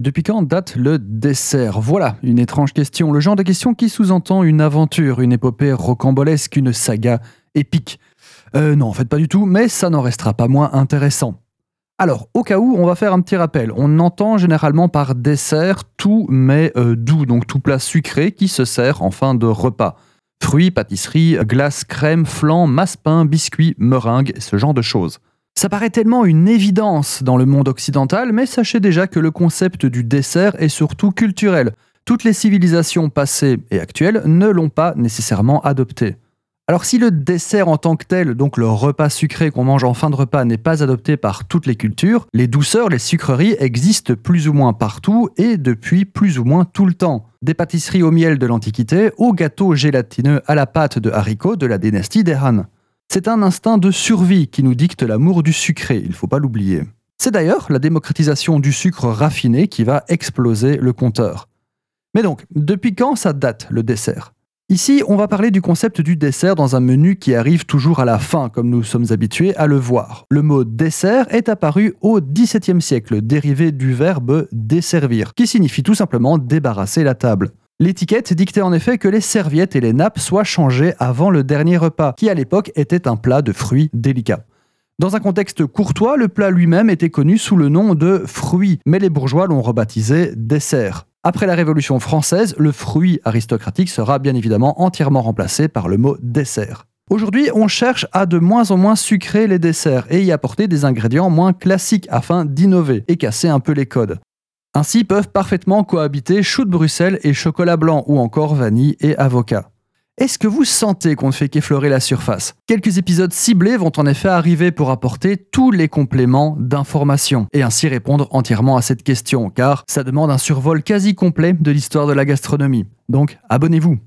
Depuis quand date le dessert? Voilà une étrange question, le genre de question qui sous-entend une aventure, une épopée rocambolesque, une saga épique. Euh, non, en fait pas du tout, mais ça n'en restera pas moins intéressant. Alors, au cas où, on va faire un petit rappel. On entend généralement par dessert tout mais euh, doux, donc tout plat sucré qui se sert en fin de repas. Fruits, pâtisseries, glace, crème, flan, masse-pain, biscuits, meringues, ce genre de choses. Ça paraît tellement une évidence dans le monde occidental, mais sachez déjà que le concept du dessert est surtout culturel. Toutes les civilisations passées et actuelles ne l'ont pas nécessairement adopté. Alors si le dessert en tant que tel, donc le repas sucré qu'on mange en fin de repas, n'est pas adopté par toutes les cultures, les douceurs, les sucreries existent plus ou moins partout et depuis plus ou moins tout le temps. Des pâtisseries au miel de l'Antiquité aux gâteaux gélatineux à la pâte de haricots de la dynastie des Han. C'est un instinct de survie qui nous dicte l'amour du sucré, il ne faut pas l'oublier. C'est d'ailleurs la démocratisation du sucre raffiné qui va exploser le compteur. Mais donc, depuis quand ça date le dessert? Ici, on va parler du concept du dessert dans un menu qui arrive toujours à la fin, comme nous sommes habitués à le voir. Le mot dessert est apparu au XVIIe siècle, dérivé du verbe desservir, qui signifie tout simplement débarrasser la table. L'étiquette dictait en effet que les serviettes et les nappes soient changées avant le dernier repas, qui à l'époque était un plat de fruits délicats. Dans un contexte courtois, le plat lui-même était connu sous le nom de fruit, mais les bourgeois l'ont rebaptisé dessert. Après la Révolution française, le fruit aristocratique sera bien évidemment entièrement remplacé par le mot dessert. Aujourd'hui, on cherche à de moins en moins sucrer les desserts et y apporter des ingrédients moins classiques afin d'innover et casser un peu les codes. Ainsi peuvent parfaitement cohabiter chou de Bruxelles et chocolat blanc ou encore vanille et avocat. Est-ce que vous sentez qu'on ne fait qu'effleurer la surface? Quelques épisodes ciblés vont en effet arriver pour apporter tous les compléments d'information et ainsi répondre entièrement à cette question, car ça demande un survol quasi complet de l'histoire de la gastronomie. Donc abonnez-vous